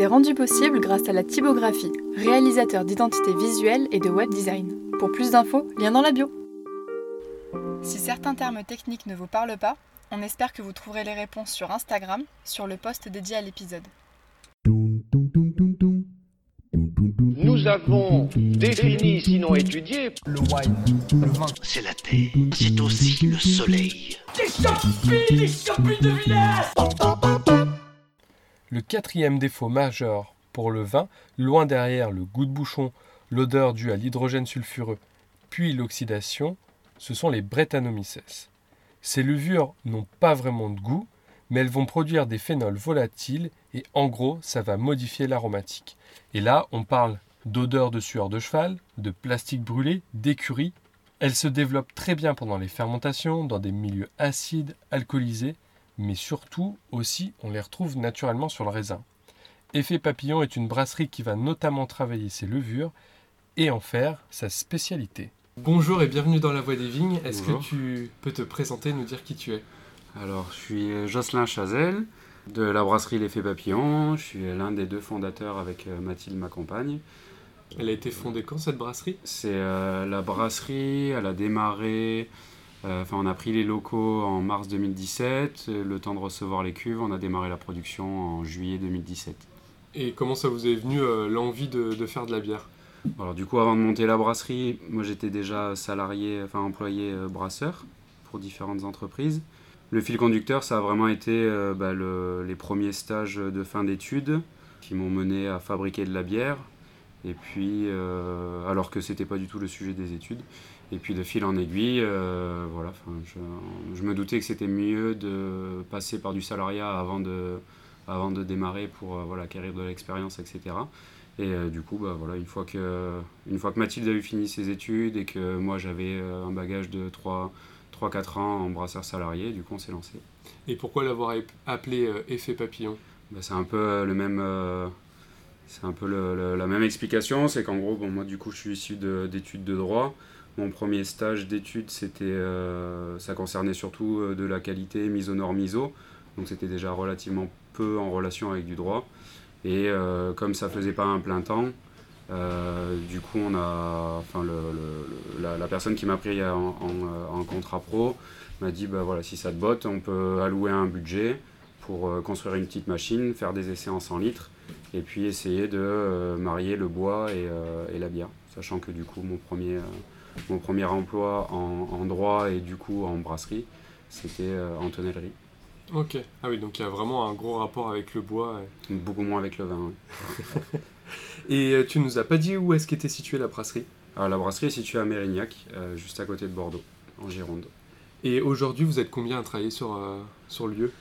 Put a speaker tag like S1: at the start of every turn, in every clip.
S1: est rendu possible grâce à la typographie, réalisateur d'identité visuelle et de web design. Pour plus d'infos, lien dans la bio. Si certains termes techniques ne vous parlent pas, on espère que vous trouverez les réponses sur Instagram, sur le post dédié à l'épisode.
S2: Nous avons défini, sinon étudié,
S3: le wine, le vin.
S4: C'est la terre, c'est aussi le soleil.
S5: Des champis de village
S6: Le quatrième défaut majeur pour le vin, loin derrière le goût de bouchon, l'odeur due à l'hydrogène sulfureux, puis l'oxydation, ce sont les Brettanomyces. Ces levures n'ont pas vraiment de goût, mais elles vont produire des phénols volatiles et en gros, ça va modifier l'aromatique. Et là, on parle d'odeur de sueur de cheval, de plastique brûlé, d'écurie. Elles se développent très bien pendant les fermentations, dans des milieux acides, alcoolisés, mais surtout aussi on les retrouve naturellement sur le raisin. Effet Papillon est une brasserie qui va notamment travailler ses levures et en faire sa spécialité. Bonjour et bienvenue dans la Voie des Vignes. Est-ce que tu peux te présenter, nous dire qui tu es?
S7: Alors, je suis Jocelyn Chazelle de la brasserie L'Effet Papillon. Je suis l'un des deux fondateurs avec euh, Mathilde, ma compagne.
S6: Elle a été fondée quand cette brasserie?
S7: C'est euh, la brasserie, elle a démarré. Euh, Enfin, on a pris les locaux en mars 2017. euh, Le temps de recevoir les cuves, on a démarré la production en juillet 2017.
S6: Et comment ça vous est venu euh, l'envie de, de faire de la bière?
S7: Alors, du coup, avant de monter la brasserie, moi j'étais déjà salarié, enfin employé euh, brasseur pour différentes entreprises. Le fil conducteur, ça a vraiment été euh, bah, le- les premiers stages de fin d'études qui m'ont mené à fabriquer de la bière. Et puis, euh, alors que c'était pas du tout le sujet des études. Et puis de fil en aiguille, euh, voilà, je, je me doutais que c'était mieux de passer par du salariat avant de, avant de démarrer pour euh, voilà, acquérir de l'expérience, etc. Et euh, du coup, bah, voilà, une, fois que, une fois que Mathilde a eu fini ses études et que moi j'avais euh, un bagage de 3-4 ans en brasseur salarié, du coup on s'est lancé.
S6: Et pourquoi l'avoir appelé euh, Effet Papillon?
S7: Bah, c'est un peu le même. C'est un peu la même explication, c'est qu'en gros, bon, moi du coup je suis issu de- d'études de, droit. Mon premier stage d'études, c'était, euh, ça concernait surtout euh, de la qualité mise aux normes ISO, donc c'était déjà relativement peu en relation avec du droit. Et euh, comme ça faisait pas un plein temps, du coup on a, la, personne qui m'a pris en, contrat pro m'a dit bah voilà si ça te botte, on peut allouer un budget pour construire une petite machine, faire des essais en 100 litres, et puis essayer de euh, marier le bois et, euh, et la bière. Sachant que du coup, mon premier, euh, mon premier emploi en, en droit et du coup en brasserie, c'était en tonnellerie.
S6: Ok. Ah oui, donc il y a vraiment un gros rapport avec le bois.
S7: Beaucoup moins avec le vin. oui.
S6: Et tu nous as pas dit où est-ce qu'était située la brasserie?
S7: Alors, la brasserie est située à Mérignac, juste à côté de Bordeaux, en Gironde.
S6: Et aujourd'hui, vous êtes combien à travailler sur, euh, sur le lieu?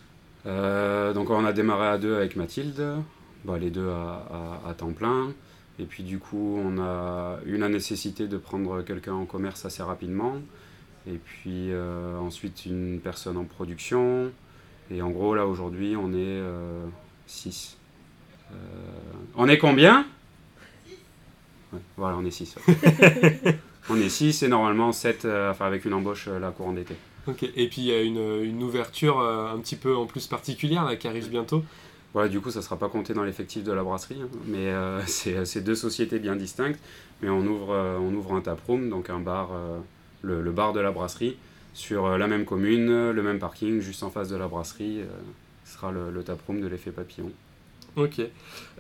S7: Euh, donc on a démarré à deux avec Mathilde, bah, les deux à, à- à temps plein. Et puis du coup on a eu la nécessité de prendre quelqu'un en commerce assez rapidement. Et puis euh, ensuite une personne en production. Et en gros là aujourd'hui on est 6. on est combien? Ouais, Voilà on est 6. on est 6 et normalement 7 enfin avec une embauche euh, la courant d'été.
S6: Ok. Et puis il y a une, une ouverture euh, un petit peu en plus particulière là, qui arrive bientôt.
S7: Voilà, du coup, ça ne sera pas compté dans l'effectif de la brasserie, hein, mais euh, c'est c'est deux sociétés bien distinctes. Mais on ouvre, euh, on ouvre un taproom, donc un bar, euh, le, bar de la brasserie, sur euh, la même commune, le même parking, juste en face de la brasserie. euh, ce sera le, taproom de l'effet papillon.
S6: Ok.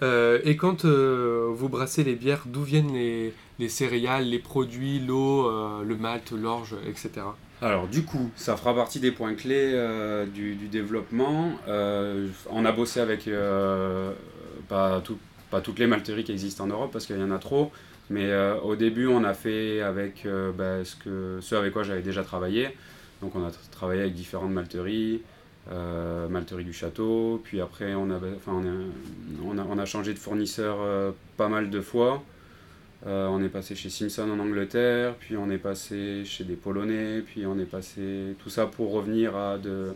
S6: Euh, et quand euh, vous brassez les bières, d'où viennent les, les céréales, les produits, l'eau, euh, le malt, l'orge, etc.
S7: Alors du coup, ça fera partie des points clés euh, du, développement. Euh, on a bossé avec euh, pas, tout- pas toutes les malteries qui existent en Europe parce qu'il y en a trop, mais au début on a fait avec bah, ce, avec quoi j'avais déjà travaillé. Donc on a tra- travaillé avec différentes malteries, euh, malterie du château, puis après on a, on on a, changé de fournisseur pas mal de fois. Euh, on est passé chez Simpson en Angleterre, puis on est passé chez des Polonais, puis on est passé tout ça pour revenir à, de,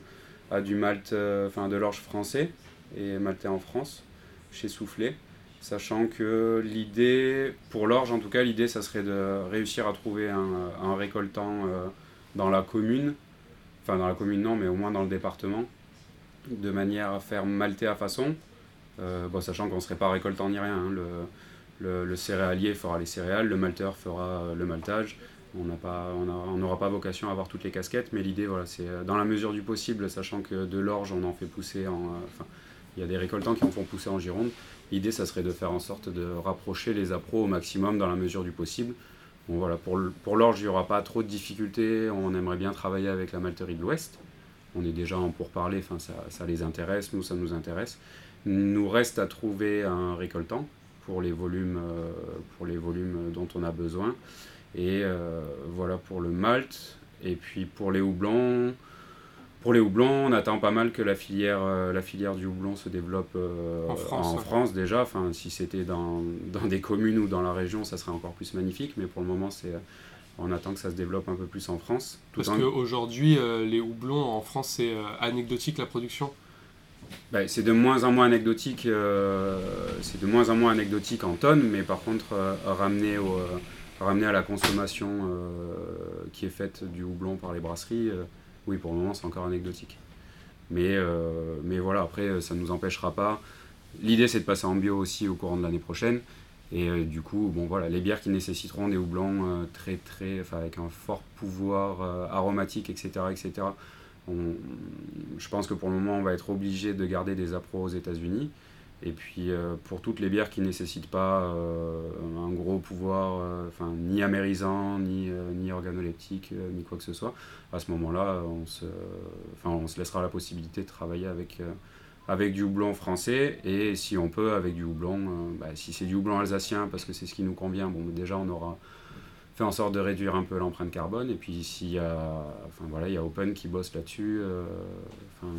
S7: du malt, euh, enfin de l'orge français et maltais en France, chez Soufflé. Sachant que l'idée, pour l'orge en tout cas, l'idée ça serait de réussir à trouver un, un récoltant euh, dans la commune, enfin dans la commune non, mais au moins dans le département, de manière à faire malter à façon, sachant qu'on ne serait pas récoltant ni rien. hein. Le, céréalier fera les céréales, le malteur fera le maltage. On n'aura pas vocation à avoir toutes les casquettes, mais l'idée, voilà, c'est dans la mesure du possible, sachant que de l'orge, on en fait pousser en. Enfin, il y a des récoltants qui en font pousser en Gironde. L'idée, ça serait de faire en sorte de rapprocher les appros au maximum dans la mesure du possible. Bon, voilà, pour, l'orge, il n'y aura pas trop de difficultés. On aimerait bien travailler avec la malterie de l'Ouest. On est déjà en pourparler, enfin, ça, ça les intéresse, nous, ça nous intéresse. Nous reste à trouver un récoltant pour les volumes, euh, pour les volumes dont on a besoin. Et euh, voilà pour le malt. Et puis pour les houblons, pour les houblons, on attend pas mal que la filière, euh, la filière du houblon se développe euh,
S6: En France,
S7: en
S6: ouais.
S7: France déjà. Enfin, si c'était dans, dans des communes ou dans la région, ça serait encore plus magnifique. Mais pour le moment, c'est, on attend que ça se développe un peu plus en France. Tout
S6: Parce qu'aujourd'hui, euh, les houblons en France, c'est anecdotique la production.
S7: Bah, c'est de moins en moins anecdotique, euh, c'est de moins en moins anecdotique en tonnes, mais par contre euh, ramené, au, euh, ramené à la consommation qui est faite du houblon par les brasseries, oui pour le moment c'est encore anecdotique. Mais, mais voilà, après ça ne nous empêchera pas. L'idée c'est de passer en bio aussi au courant de l'année prochaine. Et du coup, bon voilà, les bières qui nécessiteront des houblons très très, enfin avec un fort pouvoir aromatique, etc., etc. Je pense que pour le moment, on va être obligé de garder des appros aux États-Unis. Et puis euh, pour toutes les bières qui ne nécessitent pas euh, un gros pouvoir, euh, ni amérisant, ni, ni organoleptique, ni quoi que ce soit, à ce moment-là, on se, on se laissera la possibilité de travailler avec, avec du houblon français et si on peut avec du houblon, bah, si c'est du houblon alsacien parce que c'est ce qui nous convient, bon déjà on aura fait en sorte de réduire un peu l'empreinte carbone et puis s'il y a, enfin voilà, il y a Open qui bosse là-dessus, euh, enfin,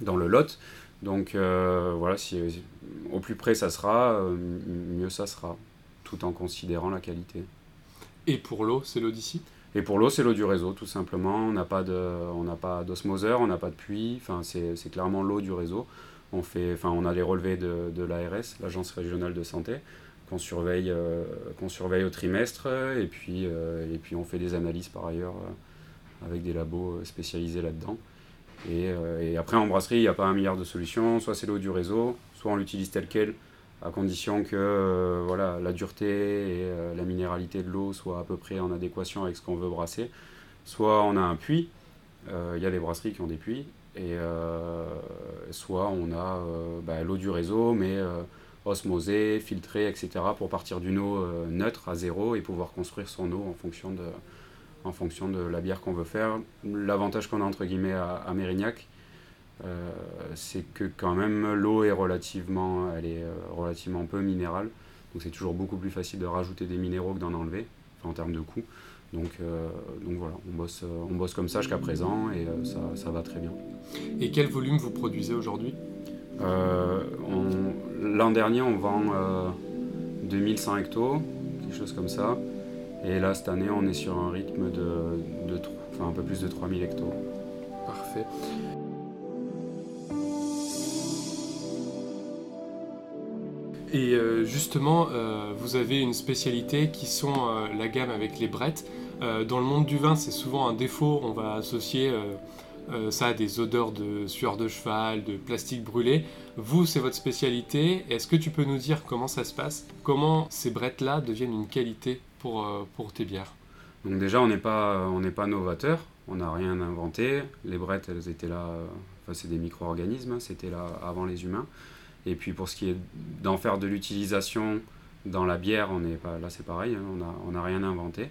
S7: dans le lot. Donc euh, voilà, si, au plus près ça sera, euh, mieux ça sera, tout en considérant la qualité.
S6: Et pour l'eau, c'est l'eau d'ici?
S7: Et pour l'eau, c'est l'eau du réseau, tout simplement. On n'a pas d'osmoseur, on n'a pas de puits. Enfin, c'est, c'est clairement l'eau du réseau. On fait, enfin, on a les relevés de, de l'ARS, l'agence régionale de santé, qu'on surveille, euh, qu'on surveille au trimestre. Et puis, euh, et puis, on fait des analyses par ailleurs euh, avec des labos spécialisés là-dedans. Et, après, en brasserie, il n'y a pas un milliard de solutions. Soit c'est l'eau du réseau, soit on l'utilise telle qu'elle, à condition que voilà, la dureté et la minéralité de l'eau soient à peu près en adéquation avec ce qu'on veut brasser. Soit on a un puits, il y a des brasseries qui ont des puits, et soit on a bah, l'eau du réseau, mais osmosée, filtrée, etc., pour partir d'une eau euh, neutre à zéro et pouvoir construire son eau en fonction de, en fonction de la bière qu'on veut faire. L'avantage qu'on a entre guillemets à, Mérignac, euh, c'est que quand même l'eau est relativement, elle est euh, relativement peu minérale, donc c'est toujours beaucoup plus facile de rajouter des minéraux que d'en enlever, en termes de coût. Donc, donc voilà, on bosse, on bosse comme ça jusqu'à présent et ça, ça va très bien.
S6: Et quel volume vous produisez aujourd'hui?
S7: L'an dernier, on vend euh, 2100 hectos, quelque chose comme ça. Et là, cette année, on est sur un rythme de, enfin, un peu plus de 3000 hectos.
S6: Parfait. Et euh, justement, euh, vous avez une spécialité qui sont euh, la gamme avec les brettes. Euh, dans le monde du vin, c'est souvent un défaut. On va associer euh, ça à des odeurs de sueur de cheval, de plastique brûlé. Vous, c'est votre spécialité. Est-ce que tu peux nous dire comment ça se passe? Comment ces brettes-là deviennent une qualité pour, euh, pour tes bières?
S7: Donc déjà, on n'est pas, on n'est pas novateur, on n'a rien inventé. Les brettes, elles étaient là, euh, enfin, c'est des micro-organismes, hein, c'était là avant les humains. Et puis pour ce qui est d'en faire de l'utilisation dans la bière, on est pas, là c'est pareil, hein, on n'a on n'a rien inventé.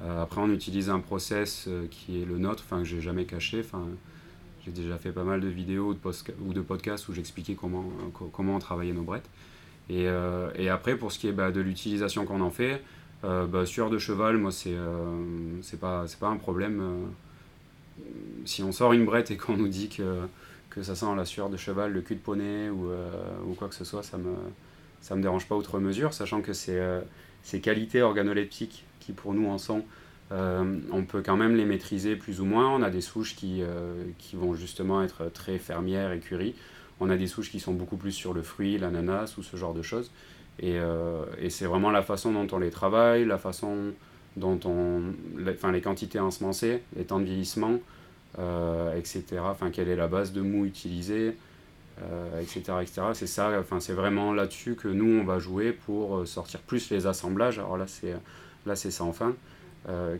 S7: Euh, après, on utilise un process euh, qui est le nôtre, enfin que j'ai jamais caché. Enfin, j'ai déjà fait pas mal de vidéos de, ou de podcasts où j'expliquais comment, euh, co- comment on travaillait nos brettes. Et, après, pour ce qui est bah, de l'utilisation qu'on en fait, bah, sueur de cheval, moi, c'est euh, pas, pas un problème. si on sort une brette et qu'on nous dit que, que ça sent la sueur de cheval, le cul de poney ou, ou quoi que ce soit, ça me, ça me dérange pas outre mesure, sachant que euh, ces qualités organoleptiques pour nous, en sont, euh, on peut quand même les maîtriser plus ou moins. On a des souches qui, euh, qui vont justement être très fermières, écuries. On a des souches qui sont beaucoup plus sur le fruit, l'ananas ou ce genre de choses. Et, euh, et c'est vraiment la façon dont on les travaille, la façon dont on. Enfin, les quantités ensemencées, les temps de vieillissement, etc. Enfin, quelle est la base de mou utilisée. etc. etc. C'est ça, enfin, c'est vraiment là-dessus que nous, on va jouer pour sortir plus les assemblages. Alors là, c'est, là, c'est ça enfin,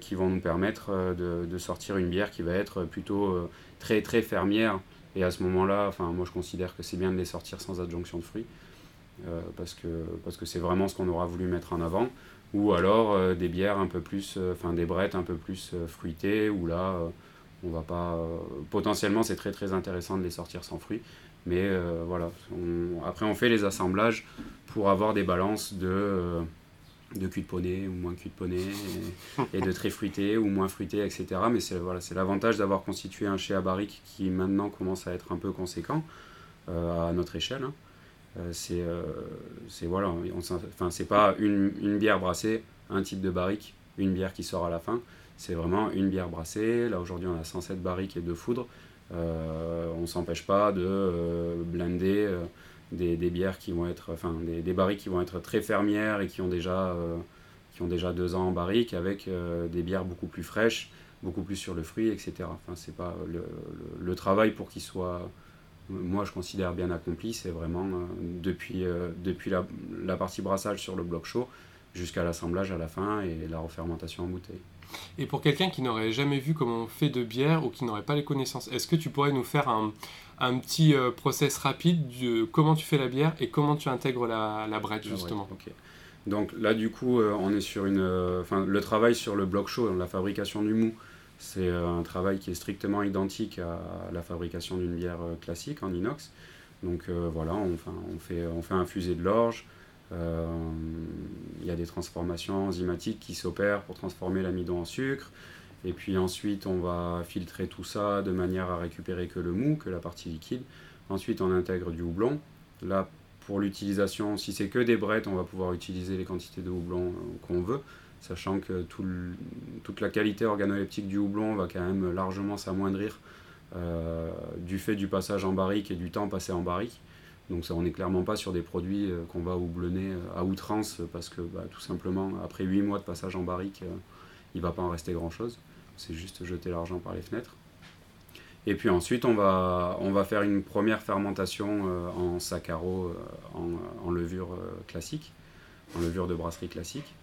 S7: qui vont nous permettre de, de, sortir une bière qui va être plutôt très, très fermière. Et à ce moment-là, enfin, moi, je considère que c'est bien de les sortir sans adjonction de fruits. parce que parce que c'est vraiment ce qu'on aura voulu mettre en avant ou alors des bières un peu plus enfin des brettes un peu plus fruitées où là on va pas potentiellement c'est très très intéressant de les sortir sans fruits mais euh, voilà, après on fait les assemblages pour avoir des balances de, euh, de cul de poney ou moins cul de poney, et, de très fruité ou moins fruité, etc. Mais c'est voilà, l'avantage d'avoir constitué un chai à barrique qui maintenant commence à être un peu conséquent euh, à notre échelle. Hein. c'est voilà, enfin, pas une, une, bière brassée, un type de barrique, une bière qui sort à la fin. C'est vraiment une bière brassée. Là aujourd'hui on a 107 barriques et deux foudres. Euh, on s'empêche pas de euh, euh, des, bières qui vont être, enfin des, des, barriques qui vont être très fermières et qui ont déjà, qui ont déjà deux ans en barrique avec des bières beaucoup plus fraîches, beaucoup plus sur le fruit, etc. Enfin, c'est pas le, travail pour qu'il soit, moi je considère bien accompli, c'est vraiment depuis, depuis la, la, partie brassage sur le bloc chaud jusqu'à l'assemblage à la fin et la refermentation en bouteille.
S6: Et pour quelqu'un qui n'aurait jamais vu comment on fait de bière ou qui n'aurait pas les connaissances, est-ce que tu pourrais nous faire un, un petit euh, process rapide de comment tu fais la bière et comment tu intègres la, la brette justement
S7: Donc là du coup euh, on est sur une, euh, le travail sur le bloc chaud, la fabrication du mou, c'est un travail qui est strictement identique à la fabrication d'une bière classique en inox. Donc voilà, on, on, fait, on fait infuser de l'orge, il y a des transformations enzymatiques qui s'opèrent pour transformer l'amidon en sucre. Et puis ensuite, on va filtrer tout ça de manière à récupérer que le mou, que la partie liquide. Ensuite, on intègre du houblon. Là, pour l'utilisation, si c'est que des brettes, on va pouvoir utiliser les quantités de houblon euh, qu'on veut, sachant que tout toute la qualité organoleptique du houblon va quand même largement s'amoindrir euh, du fait du passage en barrique et du temps passé en barrique. Donc ça, on n'est clairement pas sur des produits euh, qu'on va houblonner à outrance parce que bah, tout simplement, après 8 mois de passage en barrique, il ne va pas en rester grand-chose. C'est juste jeter l'argent par les fenêtres. Et puis ensuite, on va, faire une première fermentation en saccaro, en, levure classique, en levure de brasserie classique.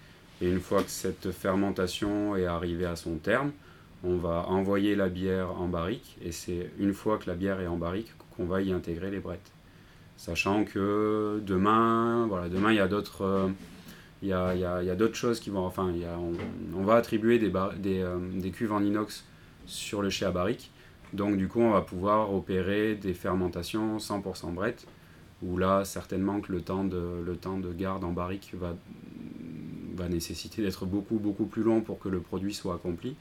S7: Et une fois que cette fermentation est arrivée à son terme, on va envoyer la bière en barrique. Et c'est une fois que la bière est en barrique qu'on va y intégrer les brettes sachant que demain, voilà, demain il y a d'autres, euh, il y a, d'autres choses qui vont, enfin, on, va attribuer euh, des, cuves en inox sur le chai à barrique, donc du coup on va pouvoir opérer des fermentations 100% brett, où là certainement que le temps de, le temps de garde en barrique va, va nécessiter d'être beaucoup beaucoup plus long pour que le produit soit accompli.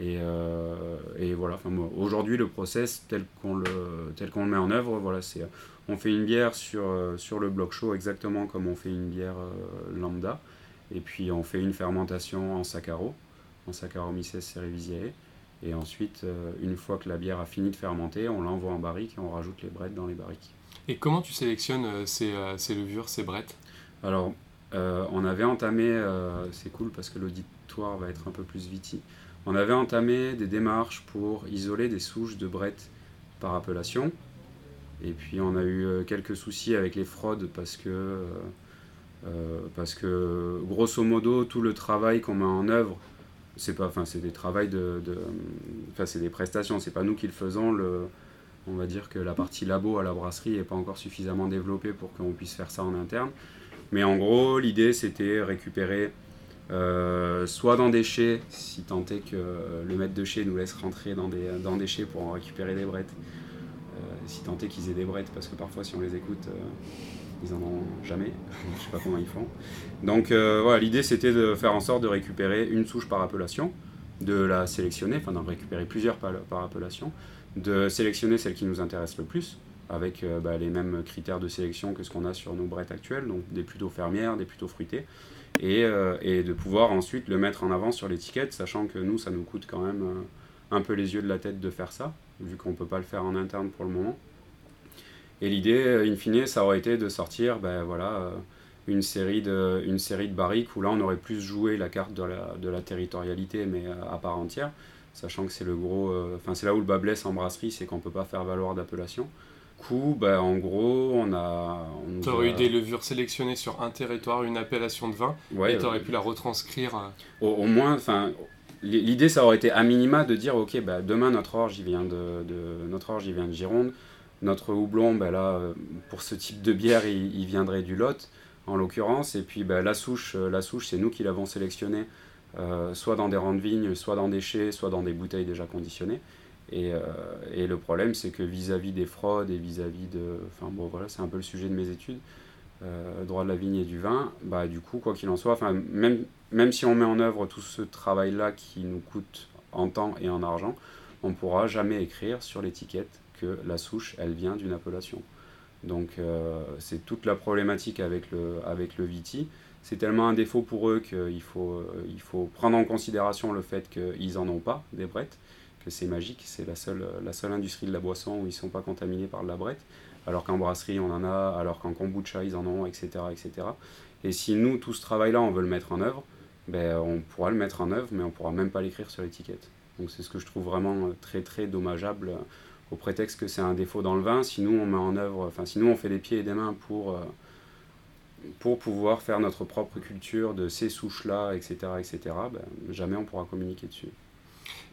S7: Et, euh, voilà, aujourd'hui le process tel qu'on le, tel qu'on le met en œuvre, voilà, c'est on fait une bière sur, euh, sur le bloc chaud exactement comme on fait une bière euh, lambda. Et puis on fait une fermentation en saccaro, en Saccharomyces cerevisiae. Et ensuite, euh, une fois que la bière a fini de fermenter, on l'envoie en barrique et on rajoute les brettes dans les barriques.
S6: Et comment tu sélectionnes ces, ces levures, ces brettes?
S7: Alors, on avait entamé, c'est cool parce que l'auditoire va être un peu plus viti, on avait entamé des démarches pour isoler des souches de brettes par appellation. Et puis on a eu euh, quelques soucis avec les fraudes parce que, euh, euh, parce que grosso modo, tout le travail qu'on met en œuvre, c'est des travails de, enfin c'est des prestations, c'est pas nous qui le faisons. Le, on va dire que la partie labo à la brasserie n'est pas encore suffisamment développée pour qu'on puisse faire ça en interne. Mais en gros, l'idée c'était récupérer soit dans des chais, si tant est que le maître de chais nous laisse rentrer dans des, dans des chais pour en récupérer des brettes, si tant est qu'ils aient des brettes, parce que parfois si on les écoute, euh, ils en ont jamais, je sais pas comment ils font. Donc euh, voilà, l'idée c'était de faire en sorte de récupérer une souche par appellation, de la sélectionner, enfin d'en récupérer plusieurs par, appellation, de sélectionner celle qui nous intéresse le plus, avec euh, bah, les mêmes critères de sélection que ce qu'on a sur nos brettes actuelles, donc des plutôt fermières, des plutôt fruitées, et de pouvoir ensuite le mettre en avant sur l'étiquette, sachant que nous, ça nous coûte quand même un peu les yeux de la tête de faire ça, vu qu'on ne peut pas le faire en interne pour le moment. Et l'idée, euh, in fine, ça aurait été de sortir ben, voilà, euh, une, série de, une série de barriques où là on aurait plus joué la carte de la, de la territorialité, mais euh, à part entière, sachant que c'est le gros. Enfin, c'est là où le bas blesse en brasserie, c'est qu'on ne peut pas faire valoir d'appellation. coup, bah, en gros, on a.
S6: Tu aurais
S7: a-
S6: eu des levures sélectionnées sur un territoire, une appellation de vin,
S7: Ouais,
S6: et tu aurais
S7: euh,
S6: pu la retranscrire.
S7: au, au moins, enfin, l'idée ça aurait été à minima de dire ok, bah, demain notre orge il vient de, notre orge il vient de Gironde, notre houblon, bah, là euh, pour ce type de bière il, viendrait du Lot en l'occurrence, et puis bah, la souche, euh, la souche c'est nous qui l'avons sélectionnée, euh, soit dans des rangs de vignes, soit dans des chais, soit dans des bouteilles déjà conditionnées. Et, le problème, c'est que vis-à-vis des fraudes et vis-à-vis de. Enfin bon, voilà, c'est un peu le sujet de mes études, droit de la vigne et du vin. Bah, du coup, quoi qu'il en soit, enfin, même, même si on met en œuvre tout ce travail-là qui nous coûte en temps et en argent, on ne pourra jamais écrire sur l'étiquette que la souche, elle vient d'une appellation. Donc, euh, c'est toute la problématique avec le, avec le Viti. C'est tellement un défaut pour eux qu'il faut, euh, il faut prendre en considération le fait qu'ils n'en ont pas, des brettes que c'est magique, c'est la seule, la seule industrie de la boisson où ils ne sont pas contaminés par de la brette, alors qu'en brasserie on en a, alors qu'en kombucha ils en ont, etc. etc. Et si nous, tout ce travail-là, on veut le mettre en œuvre, ben, on pourra le mettre en œuvre, mais on pourra même pas l'écrire sur l'étiquette. Donc c'est ce que je trouve vraiment euh, très très dommageable, euh, au prétexte que c'est un défaut dans le vin. Si nous on met en œuvre, enfin si on fait des pieds et des mains pour, euh, pour pouvoir faire notre propre culture de ces souches-là, etc., etc., ben, jamais on pourra communiquer dessus.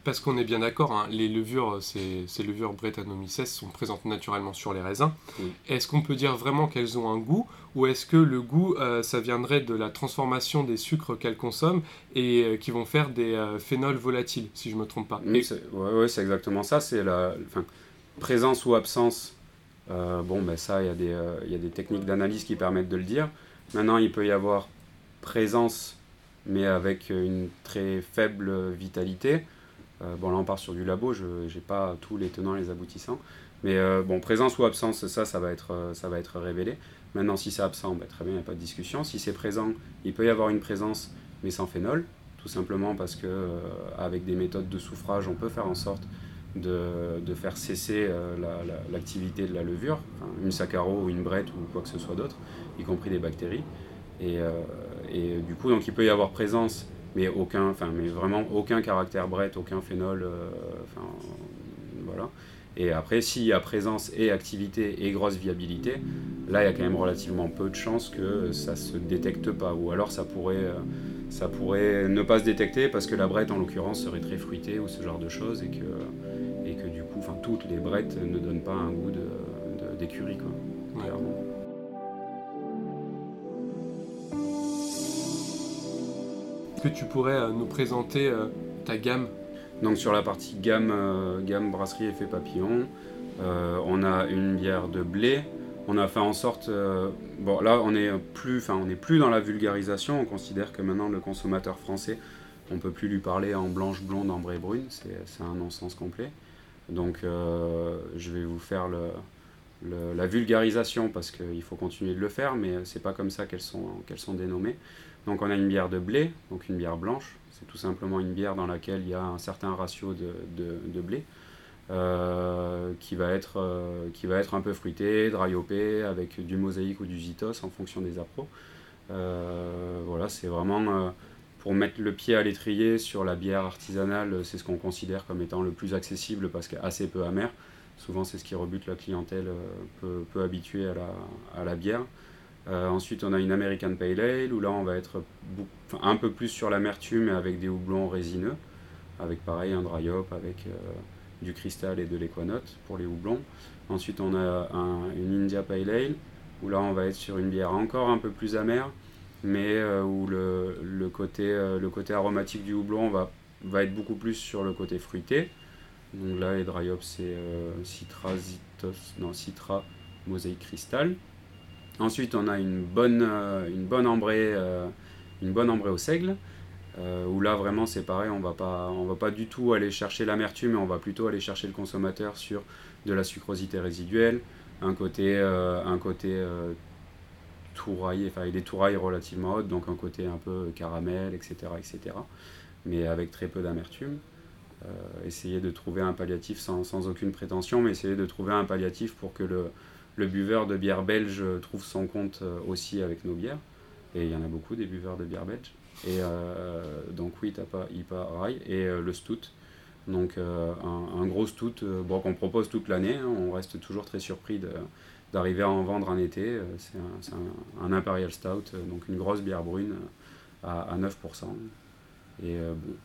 S6: Parce qu'on est bien d'accord, hein, les levures, ces, ces levures Brettanomyces sont présentes naturellement sur les raisins.
S7: Oui.
S6: Est-ce qu'on peut dire vraiment qu'elles ont un goût ou est-ce que le goût, euh, ça viendrait de la transformation des sucres qu'elles consomment et euh, qui vont faire des euh, phénols volatiles, si je me trompe pas?
S7: Oui,
S6: Et-
S7: c'est ouais, ouais, c'est exactement ça. C'est la enfin, présence ou absence. bon, ben ça, y, il y a des techniques d'analyse qui permettent de le dire. Maintenant, il peut y avoir présence, mais avec une très faible vitalité. Euh, bon, là, on part sur du labo. Je n'ai pas tous les tenants et les aboutissants. Mais euh, bon, présence ou absence, ça, ça va être, euh, ça va être révélé. Maintenant, si c'est absent, ben, très bien, il n'y a pas de discussion. Si c'est présent, il peut y avoir une présence, mais sans phénol tout simplement parce que euh, avec des méthodes de souffrage, on peut faire en sorte de, de faire cesser la- la- l'activité de la levure, une saccaro ou une brette ou quoi que ce soit d'autre, y compris des bactéries. Et du coup, donc il peut y avoir présence, mais aucun, enfin, mais vraiment aucun caractère brette, aucun phénol, euh, enfin, voilà. Et après, s'il y a présence et activité et grosse viabilité, là, il y a quand même relativement peu de chances que ça se détecte pas. Ou alors, ça pourrait, euh, ça pourrait ne pas se détecter parce que la brette, en l'occurrence, serait très fruitée ou ce genre de choses et que, et que du coup, enfin, toutes les brettes ne donnent pas un goût de- de- d'écurie, quoi.
S6: Ouais.
S7: clairement.
S6: Que tu pourrais euh, nous présenter euh, ta gamme?
S7: Donc sur la partie gamme, euh, gamme brasserie effet papillon, on a une bière de blé. On a fait en sorte, bon là on est plus, enfin on n'est plus dans la vulgarisation. On considère que maintenant le consommateur français, on peut plus lui parler en blanche, blonde, ambrée, brune. C'est un non-sens complet. Donc je vais vous faire la vulgarisation parce qu'il faut continuer de le faire, mais c'est pas comme ça qu'elles sont, qu'elles sont dénommées. Donc on a une bière de blé, donc une bière blanche. C'est tout simplement une bière dans laquelle il y a un certain ratio de, blé euh, qui, va être, euh, qui va être un peu fruité, dry hoppé, avec du mosaïque ou du zitos en fonction des appros. Euh, voilà, c'est vraiment pour mettre le pied à l'étrier sur la bière artisanale, c'est ce qu'on considère comme étant le plus accessible parce qu'elle est assez peu amère. Souvent, c'est ce qui rebute la clientèle peu, peu habituée à la bière. Euh, ensuite, on a une American Pale Ale où là, on va être un peu plus sur l'amertume mais avec des houblons résineux, avec pareil un dry hop, avec euh, du cristal et de l'équanote pour les houblons. Ensuite, on a un- une India Pale Ale où là, on va être sur une bière encore un peu plus amère, mais euh, où le, le côté, le côté aromatique du houblon va, va être beaucoup plus sur le côté fruité. Donc là, les dry hops, c'est Citra, Zitos, non, Citra, Mosaïque Cristal. Ensuite, on a une bonne, euh, une bonne ambrée, euh, une bonne ambrée au seigle, euh, où là vraiment c'est pareil, on va pas, on va pas du tout aller chercher l'amertume, mais on va plutôt aller chercher le consommateur sur de la sucrosité résiduelle, un côté, un côté touraillé, enfin avec des tourailles relativement hautes, donc un côté un peu caramel, etc., etc., mais avec très peu d'amertume. Essayer de trouver un palliatif sans, sans aucune prétention, mais essayer de trouver un palliatif pour que le, le buveur de bière belge trouve son compte euh, aussi avec nos bières. Et il y en a beaucoup des buveurs de bière belge. Et euh, donc oui, Tapa, IPA, Rai. Et euh, le stout. Donc un, gros stout bon, qu'on propose toute l'année. Hein. on reste toujours très surpris d'arriver à en vendre en été. C'est un, Imperial Stout, donc une grosse bière brune à, à 9%. Et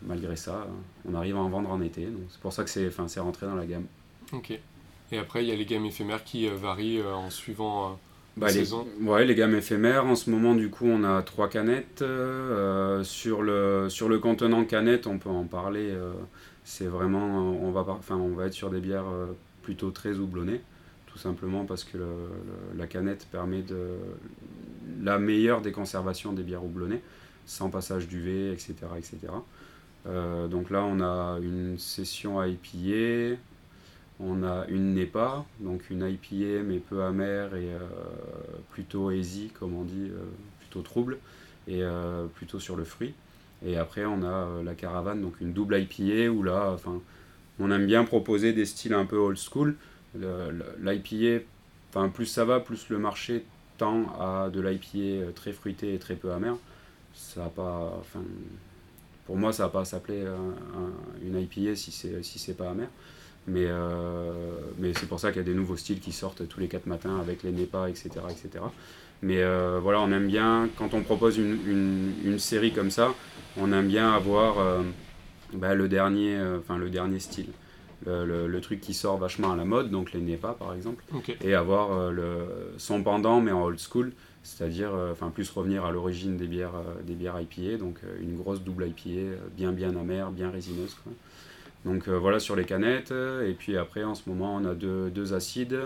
S7: malgré ça, on arrive à en vendre en été. C'est pour ça que c'est rentré dans la gamme.
S6: Ok. Et après, il y a les gammes éphémères qui varient en suivant
S7: bah, les, ouais, les gammes éphémères. En ce moment, du coup, on a trois canettes. Euh, sur, le, sur le contenant canette, on peut en parler. Euh, c'est vraiment, on va, enfin, on va être sur des bières euh, plutôt très houblonnées, tout simplement parce que la canette permet de la meilleure des conservations des bières houblonnées, sans passage d'UV, etc., etc. donc là, on a une session à épier, on a une NEPA, donc une IPA mais peu amère et euh, plutôt easy, comme on dit, euh, plutôt trouble, et euh, plutôt sur le fruit. Et après, on a la caravane, donc une double IPA où là, enfin, on aime bien proposer des styles un peu old school. L'IPA, enfin, plus ça va, plus le marché tend à de l'IPA très fruité et très peu amer. Ça pas, enfin, pour moi, ça va pas s'appeler une IPA si c'est si pas amer. Mais, euh, mais c'est pour ça qu'il y a des nouveaux styles qui sortent tous les 4 matins avec les NEPA, etc. etc. Mais euh, voilà, on aime bien, quand on propose une, une, série comme ça, on aime bien avoir euh, bah, le, dernier, enfin le dernier style. Le, le, truc qui sort vachement à la mode, donc les NEPA par exemple, et avoir le, son pendant mais en old school, c'est-à-dire enfin plus revenir à l'origine des bières, des bières IPA, donc une grosse double IPA, bien bien amère, bien résineuse. Quoi. Donc euh, voilà sur les canettes. Et puis après, en ce moment, on a deux, acides,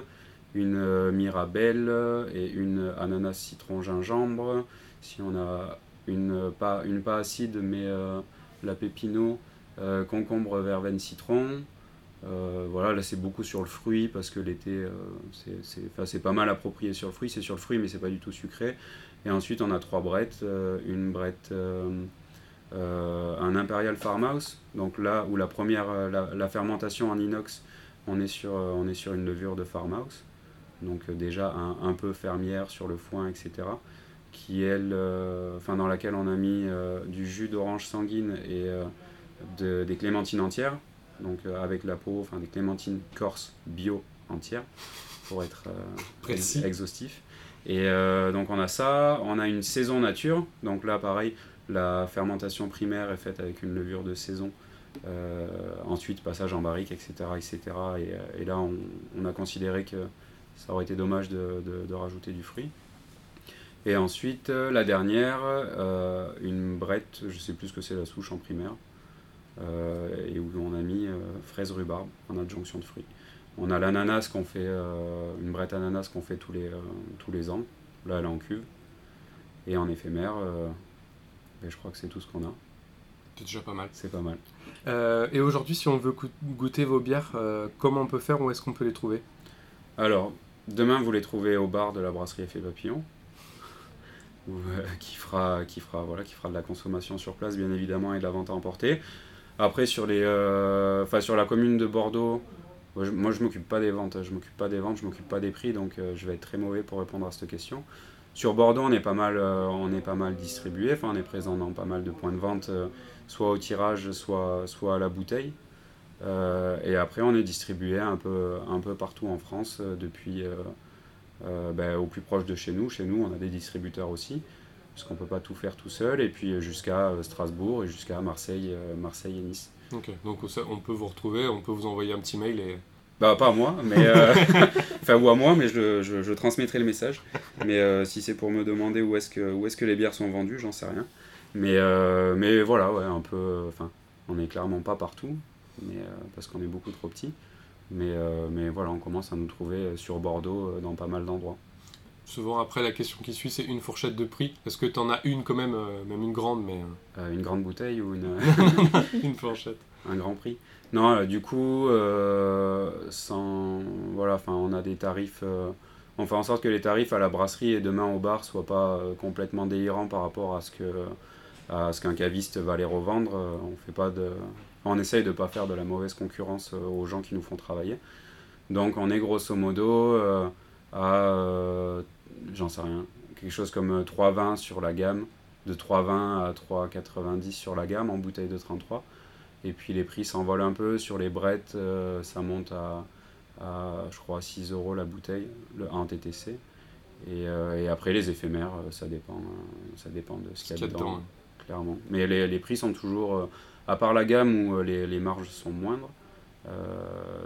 S7: une euh, Mirabelle et une ananas citron gingembre. Si on a une pas, une pas acide, mais euh, la pépino, concombre, verveine, citron. voilà, là c'est beaucoup sur le fruit parce que l'été c'est pas mal approprié sur le fruit, c'est sur le fruit mais c'est pas du tout sucré. Et ensuite on a trois brettes, une brette euh, un Imperial Farmhouse, donc là où la première, euh, la, fermentation en inox, on est sur, euh, on est sur une levure de farmhouse, donc déjà un, peu fermière sur le foin, etc. Qui elle, enfin dans laquelle on a mis du jus d'orange sanguine et des clémentines entières, donc avec la peau, enfin des clémentines corse bio entières, pour être Précis. exhaustif. Et donc on a ça, on a une saison nature, donc là pareil, la fermentation primaire est faite avec une levure de saison. Euh, ensuite, passage en barrique, etc. etc. Et, et là, on, a considéré que ça aurait été dommage de, rajouter du fruit. Et ensuite, euh, la dernière, euh, une brette, je sais plus ce que c'est la souche en primaire, et où on a mis fraise rhubarbe en adjonction de fruits. On a l'ananas qu'on fait, une brette ananas qu'on fait tous les, tous les ans. Là, elle est en cuve. Et en éphémère, je crois que c'est tout ce qu'on a.
S6: C'est déjà pas mal.
S7: C'est pas mal.
S6: Euh, et aujourd'hui, si on veut goûter vos bières, euh, comment on peut faire Où est-ce qu'on peut les trouver?
S7: Alors, demain, vous les trouvez au bar de la brasserie Effet Papillon. Euh, qui, fera, qui, fera, voilà, qui fera de la consommation sur place, bien évidemment, et de la vente à emporter. Après, sur, les, enfin, sur la commune de Bordeaux, moi, je ne m'occupe pas des ventes. Je m'occupe pas des ventes, je m'occupe pas des prix, donc je vais être très mauvais pour répondre à cette question. Sur Bordeaux, on est pas mal, euh, on est pas mal distribué, enfin, on est présent dans pas mal de points de vente, euh, soit au tirage, soit, soit à la bouteille. Euh, et après, on est distribué un peu, un peu partout en France depuis ben, au plus proche de chez nous. Chez nous, on a des distributeurs aussi, parce qu'on ne peut pas tout faire tout seul, et puis jusqu'à Strasbourg et jusqu'à Marseille, Marseille et Nice.
S6: Ok, donc on peut vous retrouver, on peut vous envoyer un petit mail et
S7: bah, pas à moi, mais. Euh, enfin, ou à moi, mais je, je, transmettrai le message. Mais euh, si c'est pour me demander où est-ce que, où est que les bières sont vendues, j'en sais rien. Mais, euh, mais voilà, ouais, un peu. Enfin, on n'est clairement pas partout, mais, parce qu'on est beaucoup trop petits. Mais, mais voilà, on commence à nous trouver sur Bordeaux dans pas mal d'endroits.
S6: Souvent, après, la question qui suit, c'est une fourchette de prix. Est-ce que tu en as une quand même, même une grande mais...
S7: une grande bouteille ou une.
S6: une fourchette?
S7: Un grand prix. Non, euh, du coup, euh, sans, voilà, on a des tarifs. Euh, on fait en sorte que les tarifs à la brasserie et demain au bar soient pas complètement délirants par rapport à ce que à ce qu'un caviste va les revendre. on fait pas de, on essaye de pas faire de la mauvaise concurrence aux gens qui nous font travailler. Donc on est grosso modo à, j'en sais rien, quelque chose comme 3,20 sur la gamme, de 3,20 à 3,90 sur la gamme en bouteille de 33. Et puis les prix s'envolent un peu. Sur les brettes, euh, ça monte à, à, je crois, 6 euros la bouteille, le, en TTC. Et, euh, et après, les éphémères, euh, ça dépend, ça dépend de ce qu'il y a dedans, clairement. Mais les, les prix sont toujours, à part la gamme où les, les marges sont moindres,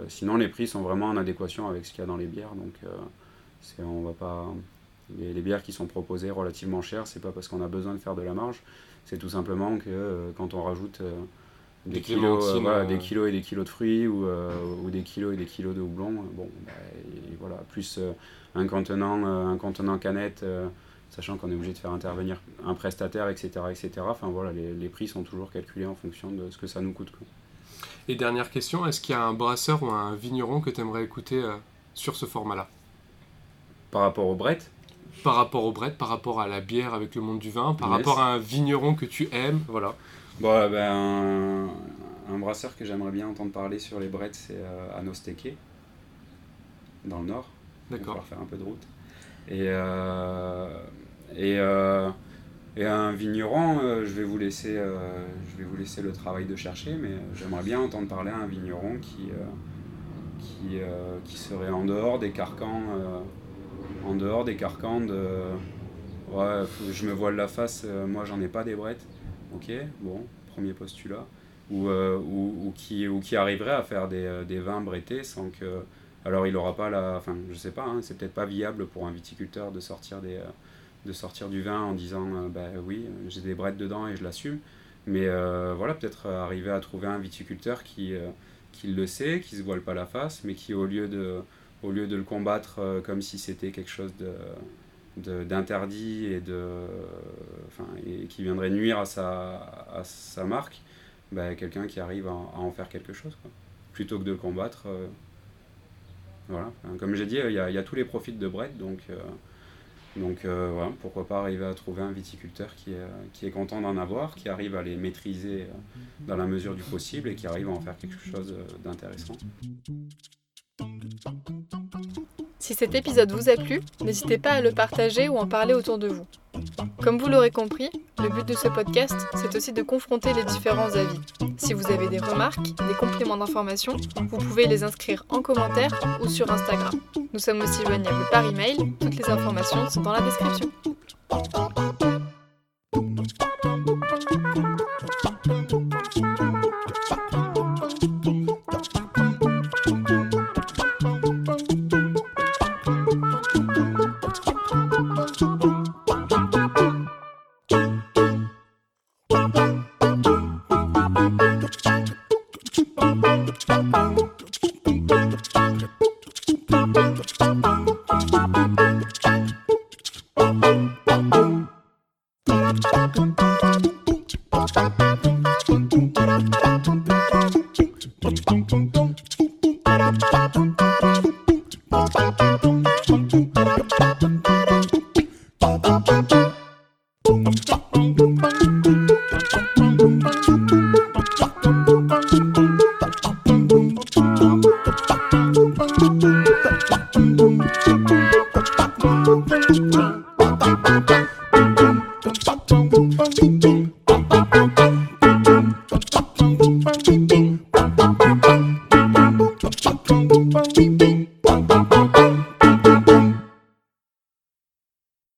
S7: sinon les prix sont vraiment en adéquation avec ce qu'il y a dans les bières. Donc, c'est, on va pas, les, les bières qui sont proposées relativement chères, c'est pas parce qu'on a besoin de faire de la marge, c'est tout simplement que euh, quand on rajoute euh, des,
S6: Des
S7: kilos, euh, voilà,
S6: euh,
S7: des kilos et des kilos de fruits ou, euh, ou des kilos et des kilos de houblon, bon, bah, et voilà, plus euh, un contenant, euh, un contenant canette, euh, sachant qu'on est obligé de faire intervenir un prestataire, etc., etc. Enfin voilà, les, les prix sont toujours calculés en fonction de ce que ça nous coûte. quoi.
S6: Et dernière question, est-ce qu'il y a un brasseur ou un vigneron que tu aimerais écouter euh, sur ce format-là?
S7: Par rapport au Brett,
S6: Par rapport au Brett, par rapport à la bière avec le monde du vin, par
S7: Yes.
S6: rapport à un vigneron que tu aimes, voilà.
S7: Bon, euh, ben, un, un brasseur que j'aimerais bien entendre parler sur les Brett, c'est euh, Anosteke, dans le nord.
S6: D'accord.
S7: falloir faire un peu de route. Et, euh, et, euh, et un vigneron, euh, je, vais vous laisser, je vais vous laisser le travail de chercher, mais j'aimerais bien entendre parler à un vigneron qui, qui, qui serait en dehors des carcans, en dehors des carcans de... Ouais, je me voile la face, moi j'en ai pas des brettes. Ok, bon, premier postulat. Ou, euh, qui, arriverait à faire des, euh, des vins brettés sans que... Alors il aura pas la... Enfin, je sais pas, hein, c'est peut-être pas viable pour un viticulteur de sortir, des, euh, de sortir du vin en disant euh, bah oui, j'ai des brettes dedans et je l'assume. Mais voilà, peut-être arriver à trouver un viticulteur qui, qui le sait, qui se voile pas la face, mais qui au lieu de, au lieu de le combattre comme si c'était quelque chose de de- d'interdit et de enfin et qui viendrait nuire à sa à sa marque bah, quelqu'un qui arrive à, en faire quelque chose plutôt que de le combattre euh, voilà comme j'ai dit il y, a, y a tous les profits de Brett donc euh, donc euh, voilà, pourquoi pas arriver à trouver un viticulteur qui est, qui est content d'en avoir, qui arrive à les maîtriser dans la mesure du possible et qui arrive à en faire quelque chose d'intéressant.
S1: Si cet épisode vous a plu, n'hésitez pas à le partager ou en parler autour de vous. Comme vous l'aurez compris, le but de ce podcast, c'est aussi de confronter les différents avis. Si vous avez des remarques, des compléments d'information, vous pouvez les inscrire en commentaire ou sur Instagram. Nous sommes aussi joignables par email, toutes les informations sont dans la description.